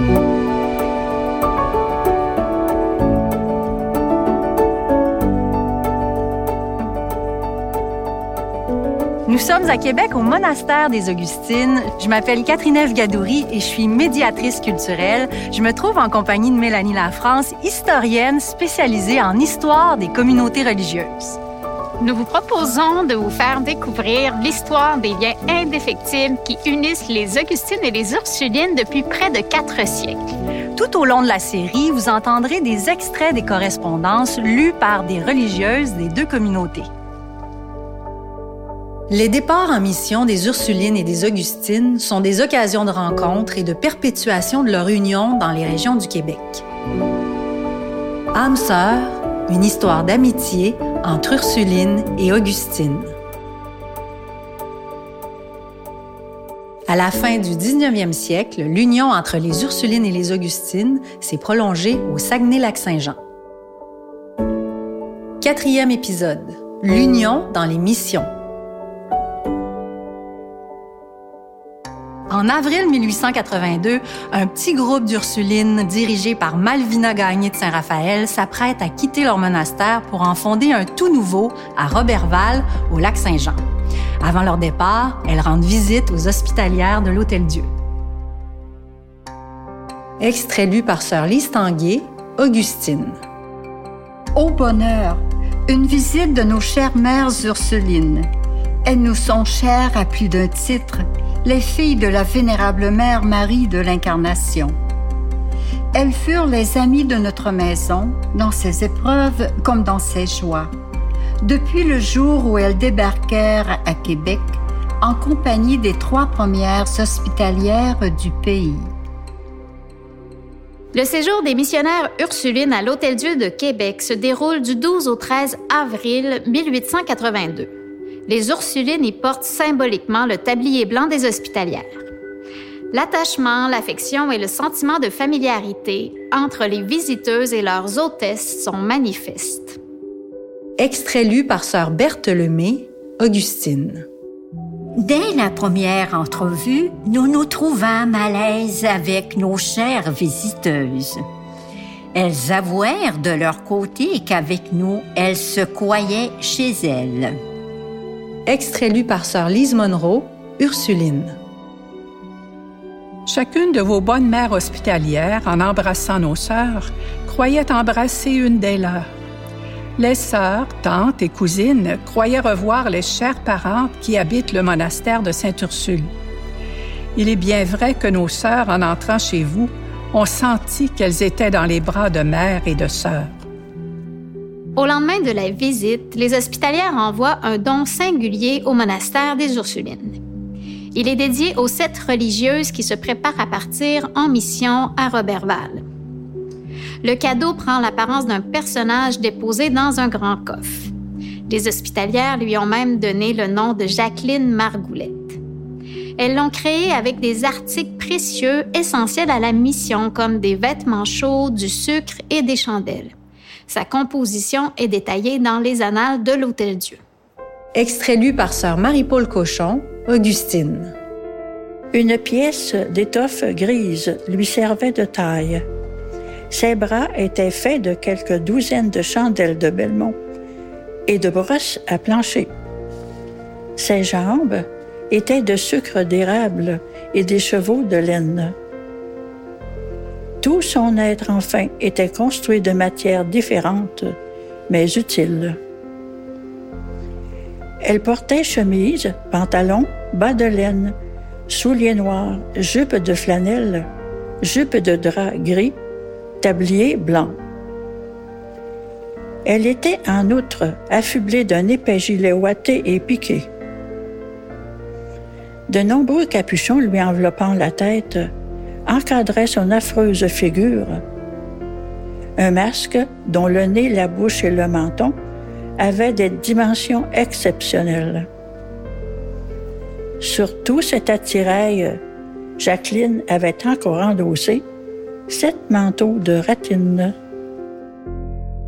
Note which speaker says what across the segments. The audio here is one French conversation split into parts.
Speaker 1: Nous sommes à Québec au monastère des Augustines. Je m'appelle Catherine Gadouri et je suis médiatrice culturelle. Je me trouve en compagnie de Mélanie Lafrance, historienne spécialisée en histoire des communautés religieuses.
Speaker 2: Nous vous proposons de vous faire découvrir l'histoire des liens indéfectibles qui unissent les Augustines et les Ursulines depuis près de quatre siècles.
Speaker 1: Tout au long de la série, vous entendrez des extraits des correspondances lues par des religieuses des deux communautés. Les départs en mission des Ursulines et des Augustines sont des occasions de rencontre et de perpétuation de leur union dans les régions du Québec. Âme sœur, une histoire d'amitié entre Ursuline et Augustine. À la fin du 19e siècle, l'union entre les Ursulines et les Augustines s'est prolongée au Saguenay-Lac-Saint-Jean. Quatrième épisode. L'union dans les missions. En avril 1882, un petit groupe d'Ursulines dirigé par Malvina Gagné de Saint-Raphaël s'apprête à quitter leur monastère pour en fonder un tout nouveau à Robertval, au lac Saint-Jean. Avant leur départ, elles rendent visite aux hospitalières de l'Hôtel-Dieu. Extrait lu par Sœur Lise Tanguay, Augustine.
Speaker 3: Au bonheur, une visite de nos chères mères Ursulines. Elles nous sont chères à plus d'un titre les filles de la vénérable Mère Marie de l'Incarnation. Elles furent les amies de notre maison, dans ses épreuves comme dans ses joies, depuis le jour où elles débarquèrent à Québec en compagnie des trois premières hospitalières du pays.
Speaker 2: Le séjour des missionnaires Ursulines à l'Hôtel-Dieu de Québec se déroule du 12 au 13 avril 1882 les Ursulines y portent symboliquement le tablier blanc des hospitalières. L'attachement, l'affection et le sentiment de familiarité entre les visiteuses et leurs hôtesses sont manifestes.
Speaker 1: Extrait lu par sœur Berthe Lemay, Augustine.
Speaker 4: Dès la première entrevue, nous nous trouvâmes à l'aise avec nos chères visiteuses. Elles avouèrent de leur côté qu'avec nous, elles se croyaient chez elles
Speaker 1: extrait lu par sœur Lise Monroe, Ursuline.
Speaker 5: Chacune de vos bonnes mères hospitalières, en embrassant nos sœurs, croyait embrasser une des leurs. Les sœurs, tantes et cousines croyaient revoir les chères parentes qui habitent le monastère de Sainte-Ursule. Il est bien vrai que nos sœurs, en entrant chez vous, ont senti qu'elles étaient dans les bras de mère et de sœurs.
Speaker 2: Au lendemain de la visite, les hospitalières envoient un don singulier au monastère des Ursulines. Il est dédié aux sept religieuses qui se préparent à partir en mission à Robertval. Le cadeau prend l'apparence d'un personnage déposé dans un grand coffre. Les hospitalières lui ont même donné le nom de Jacqueline Margoulette. Elles l'ont créé avec des articles précieux essentiels à la mission comme des vêtements chauds, du sucre et des chandelles. Sa composition est détaillée dans les annales de l'Hôtel-Dieu.
Speaker 1: Extrait lu par sœur Marie-Paul Cochon, Augustine.
Speaker 6: Une pièce d'étoffe grise lui servait de taille. Ses bras étaient faits de quelques douzaines de chandelles de Belmont et de brosses à plancher. Ses jambes étaient de sucre d'érable et des chevaux de laine. Tout son être, enfin, était construit de matières différentes, mais utiles. Elle portait chemise, pantalon, bas de laine, souliers noirs, jupe de flanelle, jupe de drap gris, tablier blanc. Elle était en outre affublée d'un épais gilet ouaté et piqué. De nombreux capuchons lui enveloppant la tête encadrait son affreuse figure. Un masque dont le nez, la bouche et le menton avaient des dimensions exceptionnelles. Sur tout cet attirail, Jacqueline avait encore endossé sept manteaux de ratine.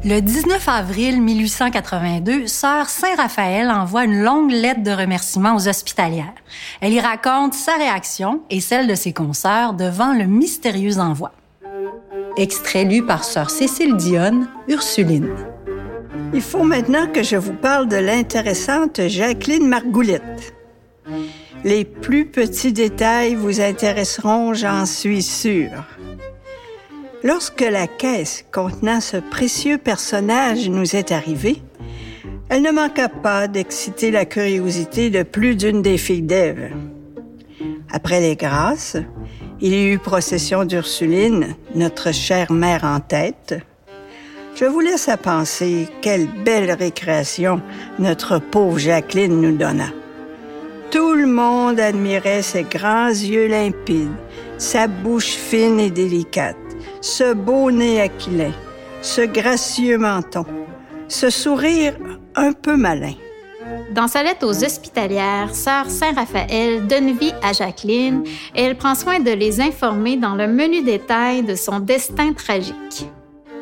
Speaker 1: Le 19 avril 1882, Sœur Saint-Raphaël envoie une longue lettre de remerciement aux hospitalières. Elle y raconte sa réaction et celle de ses consoeurs devant le mystérieux envoi. Extrait lu par Sœur Cécile Dionne, Ursuline.
Speaker 7: Il faut maintenant que je vous parle de l'intéressante Jacqueline Margoulette. Les plus petits détails vous intéresseront, j'en suis sûre. Lorsque la caisse contenant ce précieux personnage nous est arrivée, elle ne manqua pas d'exciter la curiosité de plus d'une des filles d'Ève. Après les grâces, il y eut procession d'Ursuline, notre chère mère en tête. Je vous laisse à penser quelle belle récréation notre pauvre Jacqueline nous donna. Tout le monde admirait ses grands yeux limpides, sa bouche fine et délicate, ce beau nez aquilin, ce gracieux menton, ce sourire un peu malin.
Speaker 2: Dans sa lettre aux hospitalières, Sœur Saint-Raphaël donne vie à Jacqueline et elle prend soin de les informer dans le menu détail de son destin tragique.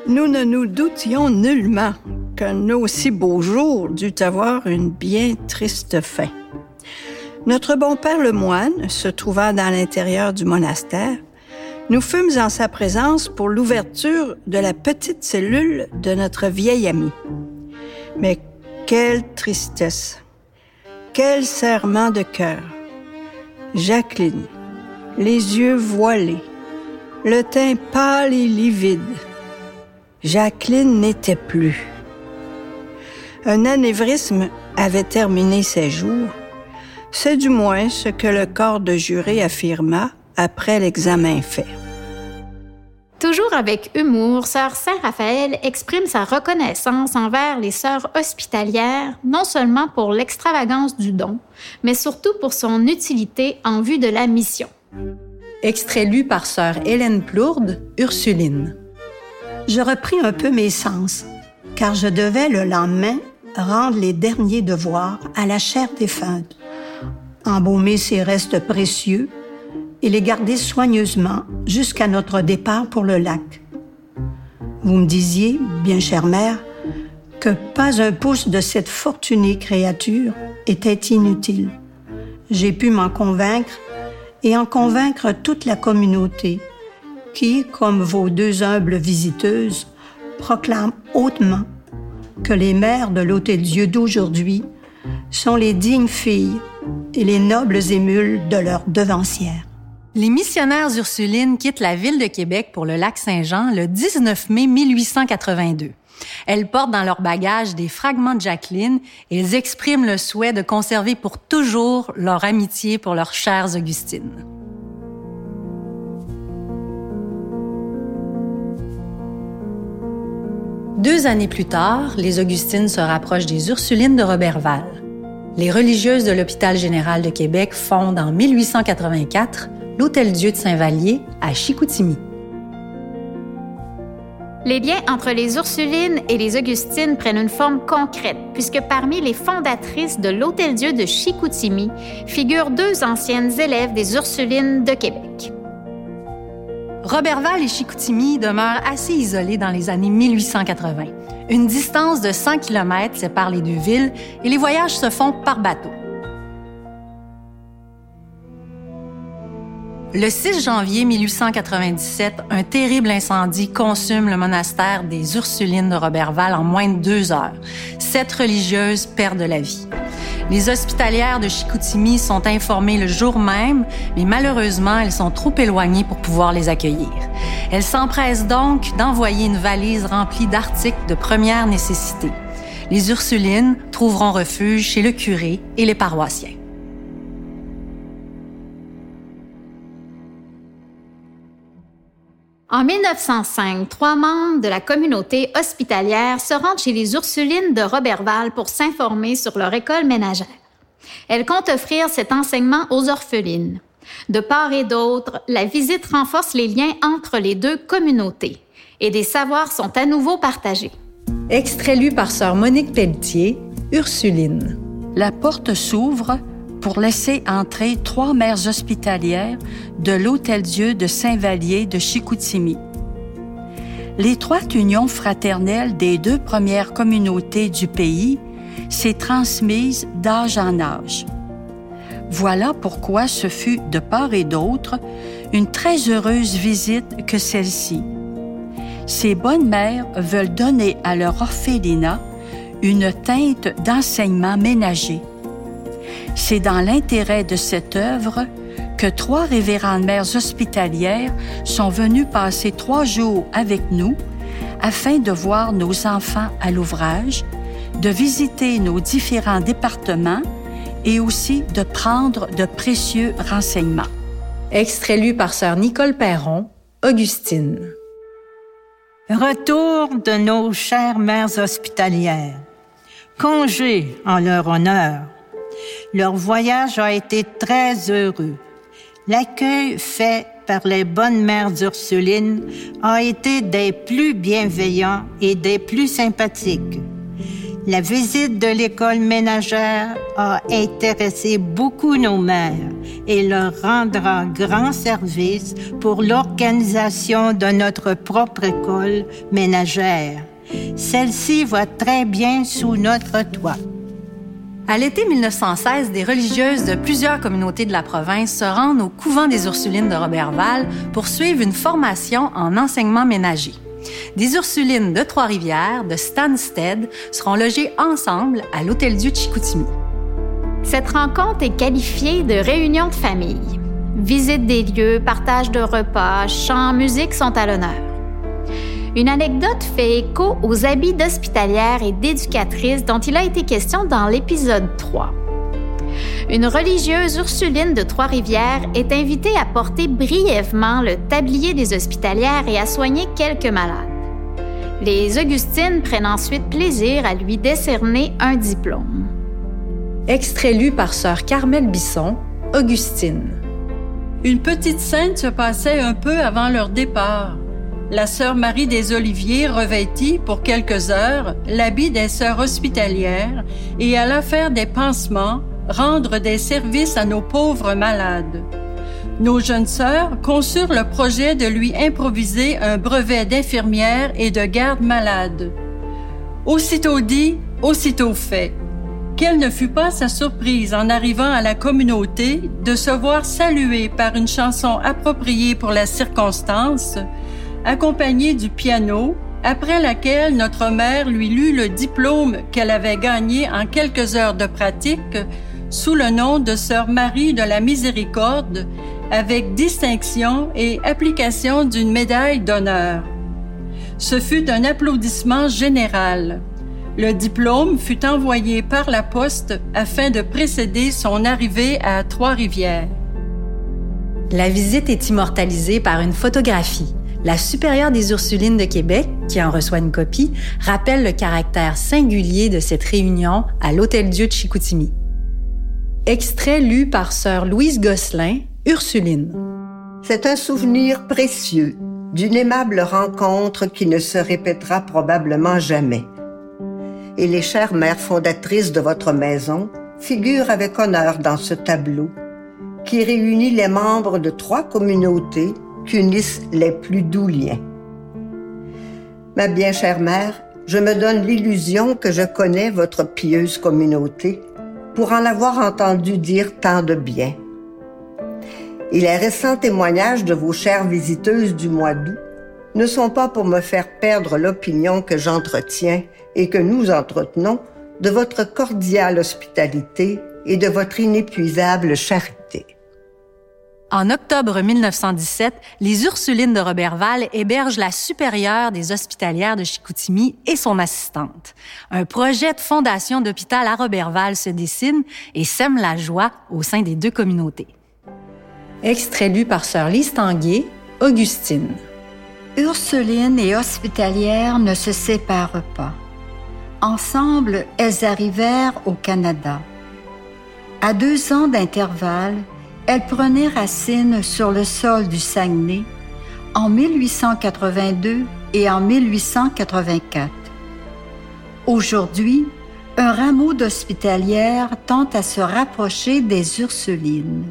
Speaker 7: Nous ne nous doutions nullement qu'un aussi beau jour dût avoir une bien triste fin. Notre bon père le moine, se trouvant dans l'intérieur du monastère, nous fûmes en sa présence pour l'ouverture de la petite cellule de notre vieil ami. Mais quelle tristesse, quel serrement de cœur. Jacqueline, les yeux voilés, le teint pâle et livide. Jacqueline n'était plus. Un anévrisme avait terminé ses jours. C'est du moins ce que le corps de juré affirma après l'examen fait.
Speaker 2: Toujours avec humour, Sœur Saint-Raphaël exprime sa reconnaissance envers les sœurs hospitalières, non seulement pour l'extravagance du don, mais surtout pour son utilité en vue de la mission.
Speaker 1: Extrait lu par Sœur Hélène Plourde, Ursuline.
Speaker 8: Je repris un peu mes sens, car je devais le lendemain rendre les derniers devoirs à la chair défunte, embaumer ses restes précieux et les garder soigneusement jusqu'à notre départ pour le lac. Vous me disiez, bien chère mère, que pas un pouce de cette fortunée créature était inutile. J'ai pu m'en convaincre et en convaincre toute la communauté qui, comme vos deux humbles visiteuses, proclame hautement que les mères de l'Hôtel-Dieu d'aujourd'hui sont les dignes filles et les nobles émules de leurs devancières.
Speaker 1: Les missionnaires Ursulines quittent la ville de Québec pour le lac Saint-Jean le 19 mai 1882. Elles portent dans leur bagage des fragments de Jacqueline et elles expriment le souhait de conserver pour toujours leur amitié pour leurs chères Augustines. Deux années plus tard, les Augustines se rapprochent des Ursulines de Robertval. Les religieuses de l'Hôpital général de Québec fondent en 1884 l'Hôtel-Dieu de Saint-Vallier à Chicoutimi.
Speaker 2: Les liens entre les Ursulines et les Augustines prennent une forme concrète, puisque parmi les fondatrices de l'Hôtel-Dieu de Chicoutimi figurent deux anciennes élèves des Ursulines de Québec.
Speaker 1: Robertval et Chicoutimi demeurent assez isolés dans les années 1880. Une distance de 100 km sépare les deux villes et les voyages se font par bateau. Le 6 janvier 1897, un terrible incendie consume le monastère des Ursulines de Robertval en moins de deux heures. Sept religieuses perdent la vie. Les hospitalières de Chicoutimi sont informées le jour même, mais malheureusement, elles sont trop éloignées pour pouvoir les accueillir. Elles s'empressent donc d'envoyer une valise remplie d'articles de première nécessité. Les Ursulines trouveront refuge chez le curé et les paroissiens.
Speaker 2: En 1905, trois membres de la communauté hospitalière se rendent chez les Ursulines de Robertval pour s'informer sur leur école ménagère. Elles comptent offrir cet enseignement aux orphelines. De part et d'autre, la visite renforce les liens entre les deux communautés et des savoirs sont à nouveau partagés.
Speaker 1: Extrait lu par Sœur Monique Pelletier, Ursuline.
Speaker 6: La porte s'ouvre pour laisser entrer trois mères hospitalières de l'Hôtel-Dieu de Saint-Vallier de Chicoutimi.
Speaker 4: L'étroite union fraternelle des deux premières communautés du pays s'est transmise d'âge en âge. Voilà pourquoi ce fut de part et d'autre une très heureuse visite que celle-ci. Ces bonnes mères veulent donner à leur orphelinat une teinte d'enseignement ménager. C'est dans l'intérêt de cette œuvre que trois révérendes mères hospitalières sont venues passer trois jours avec nous afin de voir nos enfants à l'ouvrage, de visiter nos différents départements et aussi de prendre de précieux renseignements.
Speaker 1: Extrait lu par sœur Nicole Perron, Augustine.
Speaker 9: Retour de nos chères mères hospitalières. Congé en leur honneur. Leur voyage a été très heureux. L'accueil fait par les bonnes mères Ursulines a été des plus bienveillants et des plus sympathiques. La visite de l'école ménagère a intéressé beaucoup nos mères et leur rendra grand service pour l'organisation de notre propre école ménagère. Celle-ci va très bien sous notre toit.
Speaker 1: À l'été 1916, des religieuses de plusieurs communautés de la province se rendent au couvent des Ursulines de Robertval pour suivre une formation en enseignement ménager. Des Ursulines de Trois-Rivières, de Stansted, seront logées ensemble à l'Hôtel-Dieu de Chicoutimi.
Speaker 2: Cette rencontre est qualifiée de réunion de famille. Visite des lieux, partage de repas, chants, musique sont à l'honneur. Une anecdote fait écho aux habits d'hospitalière et d'éducatrice dont il a été question dans l'épisode 3. Une religieuse ursuline de Trois-Rivières est invitée à porter brièvement le tablier des hospitalières et à soigner quelques malades. Les Augustines prennent ensuite plaisir à lui décerner un diplôme.
Speaker 1: Extrait lu par sœur Carmel Bisson, Augustine.
Speaker 10: Une petite scène se passait un peu avant leur départ la sœur Marie des Oliviers revêtit pour quelques heures l'habit des sœurs hospitalières et alla faire des pansements, rendre des services à nos pauvres malades. Nos jeunes sœurs conçurent le projet de lui improviser un brevet d'infirmière et de garde malade. Aussitôt dit, aussitôt fait. Quelle ne fut pas sa surprise en arrivant à la communauté de se voir saluée par une chanson appropriée pour la circonstance, accompagnée du piano, après laquelle notre mère lui lut le diplôme qu'elle avait gagné en quelques heures de pratique sous le nom de Sœur Marie de la Miséricorde, avec distinction et application d'une médaille d'honneur. Ce fut un applaudissement général. Le diplôme fut envoyé par la poste afin de précéder son arrivée à Trois-Rivières.
Speaker 1: La visite est immortalisée par une photographie la supérieure des Ursulines de Québec, qui en reçoit une copie, rappelle le caractère singulier de cette réunion à l'Hôtel-Dieu de Chicoutimi. Extrait lu par sœur Louise Gosselin, Ursuline.
Speaker 11: C'est un souvenir précieux d'une aimable rencontre qui ne se répétera probablement jamais. Et les chères mères fondatrices de votre maison figurent avec honneur dans ce tableau qui réunit les membres de trois communautés qu'unissent les plus doux liens. Ma bien chère mère, je me donne l'illusion que je connais votre pieuse communauté pour en avoir entendu dire tant de bien. Et les récents témoignages de vos chères visiteuses du mois d'août ne sont pas pour me faire perdre l'opinion que j'entretiens et que nous entretenons de votre cordiale hospitalité et de votre inépuisable charité.
Speaker 1: En octobre 1917, les Ursulines de Robertval hébergent la supérieure des hospitalières de Chicoutimi et son assistante. Un projet de fondation d'hôpital à Robertval se dessine et sème la joie au sein des deux communautés. Extrait lu par sœur Lise Augustine.
Speaker 3: Ursuline et hospitalière ne se séparent pas. Ensemble, elles arrivèrent au Canada. À deux ans d'intervalle, elle prenait racine sur le sol du Saguenay en 1882 et en 1884. Aujourd'hui, un rameau d'hospitalière tente à se rapprocher des Ursulines.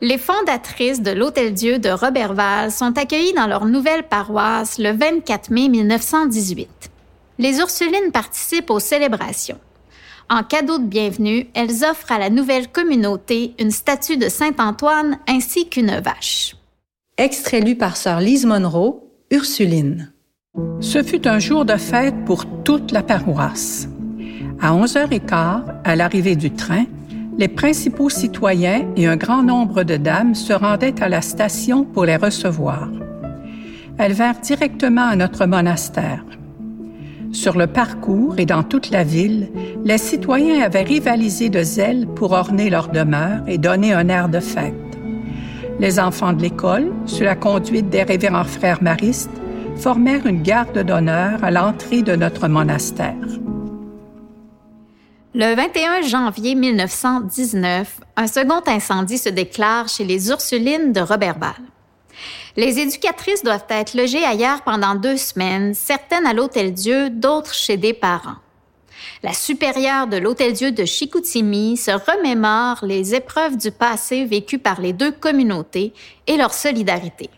Speaker 2: Les fondatrices de l'Hôtel-Dieu de Robertval sont accueillies dans leur nouvelle paroisse le 24 mai 1918. Les Ursulines participent aux célébrations. En cadeau de bienvenue, elles offrent à la nouvelle communauté une statue de Saint-Antoine ainsi qu'une vache.
Speaker 1: Extrait lu par sœur Lise Monroe, Ursuline.
Speaker 5: Ce fut un jour de fête pour toute la paroisse. À 11h15, à l'arrivée du train, les principaux citoyens et un grand nombre de dames se rendaient à la station pour les recevoir. Elles vinrent directement à notre monastère. Sur le parcours et dans toute la ville, les citoyens avaient rivalisé de zèle pour orner leur demeure et donner un air de fête. Les enfants de l'école, sous la conduite des révérends frères maristes, formèrent une garde d'honneur à l'entrée de notre monastère.
Speaker 2: Le 21 janvier 1919, un second incendie se déclare chez les Ursulines de Robertval. Les éducatrices doivent être logées ailleurs pendant deux semaines, certaines à l'Hôtel-Dieu, d'autres chez des parents. La supérieure de l'Hôtel-Dieu de Chicoutimi se remémore les épreuves du passé vécues par les deux communautés et leur solidarité.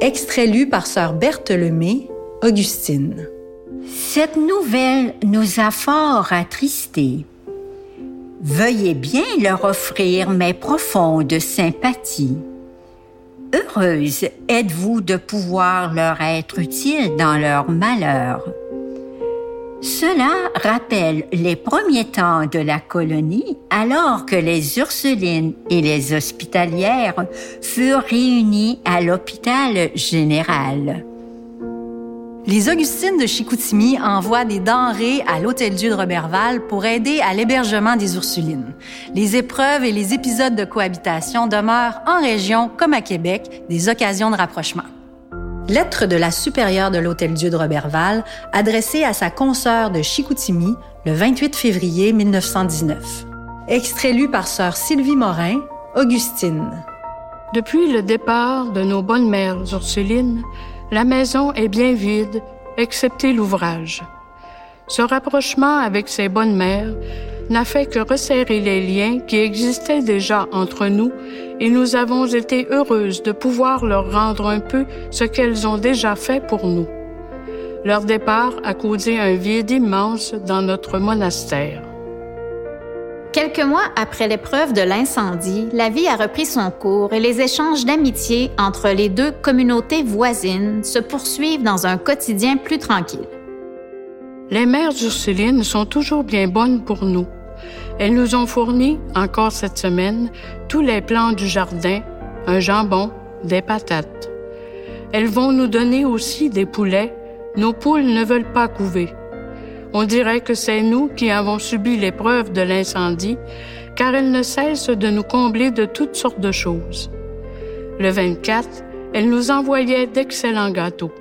Speaker 1: Extrait lu par sœur Berthe Lemay, Augustine.
Speaker 4: Cette nouvelle nous a fort attristés. Veuillez bien leur offrir mes profondes sympathies. Heureuse êtes-vous de pouvoir leur être utile dans leur malheur. Cela rappelle les premiers temps de la colonie, alors que les Ursulines et les hospitalières furent réunies à l'hôpital général.
Speaker 1: Les Augustines de Chicoutimi envoient des denrées à l'Hôtel-Dieu de Robertval pour aider à l'hébergement des Ursulines. Les épreuves et les épisodes de cohabitation demeurent en région comme à Québec des occasions de rapprochement. Lettre de la supérieure de l'Hôtel-Dieu de Robertval adressée à sa consoeur de Chicoutimi le 28 février 1919. Extrait lu par sœur Sylvie Morin, Augustine.
Speaker 12: Depuis le départ de nos bonnes mères Ursulines, la maison est bien vide, excepté l'ouvrage. Ce rapprochement avec ces bonnes mères n'a fait que resserrer les liens qui existaient déjà entre nous et nous avons été heureuses de pouvoir leur rendre un peu ce qu'elles ont déjà fait pour nous. Leur départ a causé un vide immense dans notre monastère.
Speaker 2: Quelques mois après l'épreuve de l'incendie, la vie a repris son cours et les échanges d'amitié entre les deux communautés voisines se poursuivent dans un quotidien plus tranquille.
Speaker 12: Les mères Ursulines sont toujours bien bonnes pour nous. Elles nous ont fourni, encore cette semaine, tous les plants du jardin, un jambon, des patates. Elles vont nous donner aussi des poulets. Nos poules ne veulent pas couver. On dirait que c'est nous qui avons subi l'épreuve de l'incendie, car elles ne cessent de nous combler de toutes sortes de choses. Le 24, elles nous envoyaient d'excellents gâteaux.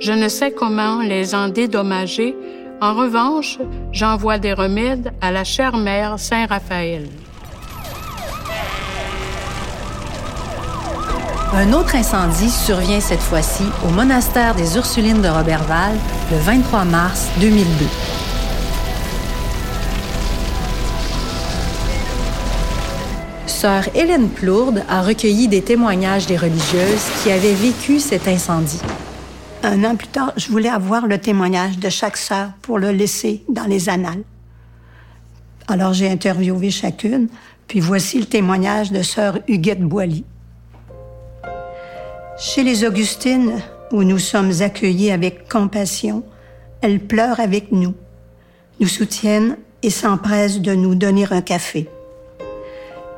Speaker 12: Je ne sais comment les en dédommager. En revanche, j'envoie des remèdes à la chère mère Saint-Raphaël.
Speaker 1: Un autre incendie survient cette fois-ci au monastère des Ursulines de Robertval le 23 mars 2002. Sœur Hélène Plourde a recueilli des témoignages des religieuses qui avaient vécu cet incendie.
Speaker 8: Un an plus tard, je voulais avoir le témoignage de chaque sœur pour le laisser dans les annales. Alors j'ai interviewé chacune, puis voici le témoignage de sœur Huguette Boily. Chez les Augustines, où nous sommes accueillis avec compassion, elles pleurent avec nous, nous soutiennent et s'empressent de nous donner un café.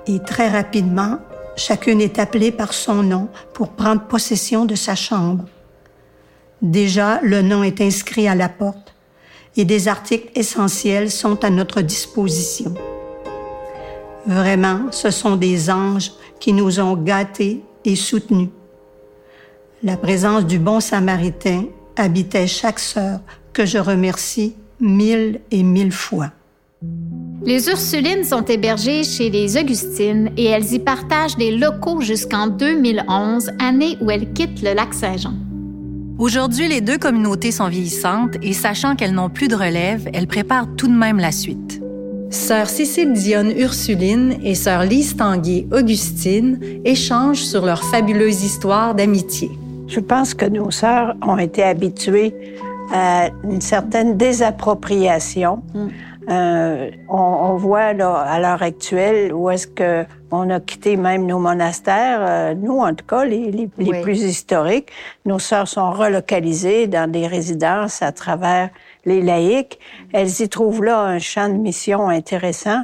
Speaker 8: Et très rapidement, chacune est appelée par son nom pour prendre possession de sa chambre. Déjà, le nom est inscrit à la porte et des articles essentiels sont à notre disposition. Vraiment, ce sont des anges qui nous ont gâtés et soutenus. La présence du bon samaritain habitait chaque sœur que je remercie mille et mille fois.
Speaker 2: Les Ursulines sont hébergées chez les Augustines et elles y partagent des locaux jusqu'en 2011, année où elles quittent le lac Saint-Jean.
Speaker 1: Aujourd'hui, les deux communautés sont vieillissantes et sachant qu'elles n'ont plus de relève, elles préparent tout de même la suite. Sœur Cécile Dionne Ursuline et sœur Lise Tanguay Augustine échangent sur leur fabuleuse histoire d'amitié.
Speaker 7: Je pense que nos sœurs ont été habituées à une certaine désappropriation. Mm. Euh, on, voit là, à l'heure actuelle où est-ce que on a quitté même nos monastères. Euh, nous, en tout cas, les, les, les plus historiques, nos sœurs sont relocalisées dans des résidences à travers les laïcs. Elles y trouvent là un champ de mission intéressant.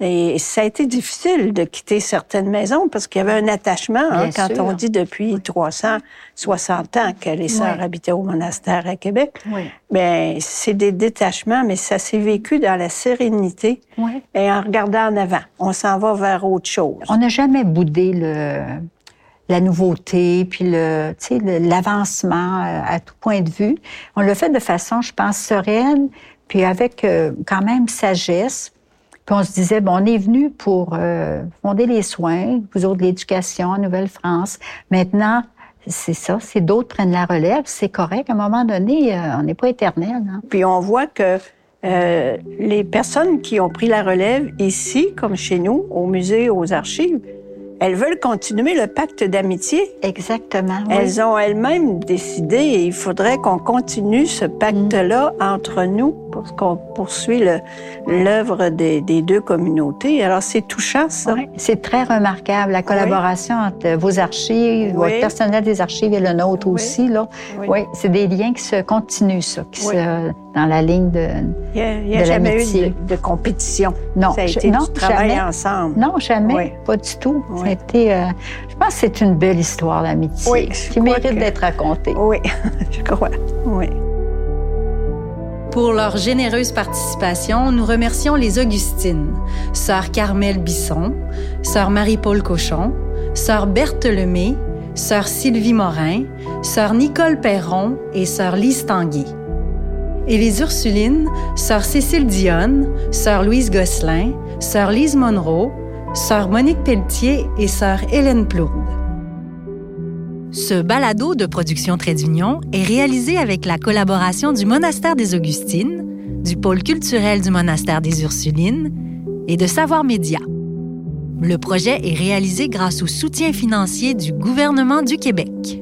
Speaker 7: Et ça a été difficile de quitter certaines maisons parce qu'il y avait un attachement. Hein, quand on dit depuis 360 ans que les sœurs habitaient au monastère à Québec, oui. ben c'est des détachements, mais ça s'est vécu dans la sérénité et en regardant en avant. On s'en va vers autre chose.
Speaker 3: On n'a jamais boudé le la nouveauté, puis le, l'avancement euh, à tout point de vue. On le fait de façon, je pense, sereine, puis avec euh, quand même sagesse. On se disait, bon, on est venu pour euh, fonder les soins, vous autres l'éducation en Nouvelle-France. Maintenant, c'est ça, c'est d'autres prennent la relève, c'est correct. À un moment donné, on n'est pas éternel. Hein.
Speaker 7: Puis on voit que les personnes qui ont pris la relève ici, comme chez nous, au musée, aux archives, elles veulent continuer le pacte d'amitié.
Speaker 3: Exactement.
Speaker 7: Elles ont elles-mêmes décidé et il faudrait qu'on continue ce pacte-là mm. entre nous pour qu'on poursuit l'œuvre des, des, deux communautés. Alors, c'est touchant, ça.
Speaker 3: C'est très remarquable, la collaboration entre vos archives, votre personnel des archives et le nôtre aussi. Là. Oui, c'est des liens qui se continuent, ça, qui se dans la ligne de
Speaker 7: Il n'y a, jamais eu de, compétition. Non, ça a été non, du travail
Speaker 3: jamais.
Speaker 7: ensemble.
Speaker 3: Non, jamais, pas du tout. Ça a été, euh, je pense que c'est une belle histoire d'amitié qui mérite d'être racontée.
Speaker 7: Oui, je crois. Oui.
Speaker 1: Pour leur généreuse participation, nous remercions les Augustines, sœur Carmel Bisson, sœur Marie-Paul Cochon, sœur Berthe Lemay, sœur Sylvie Morin, sœur Nicole Perron et sœur Lise Tanguy et les Ursulines, sœur Cécile Dionne, sœur Louise Gosselin, sœur Lise Monroe, sœur Monique Pelletier et sœur Hélène Plourde. Ce balado de production Trait d'Union est réalisé avec la collaboration du Monastère des Augustines, du pôle culturel du Monastère des Ursulines et de Savoir Média. Le projet est réalisé grâce au soutien financier du gouvernement du Québec.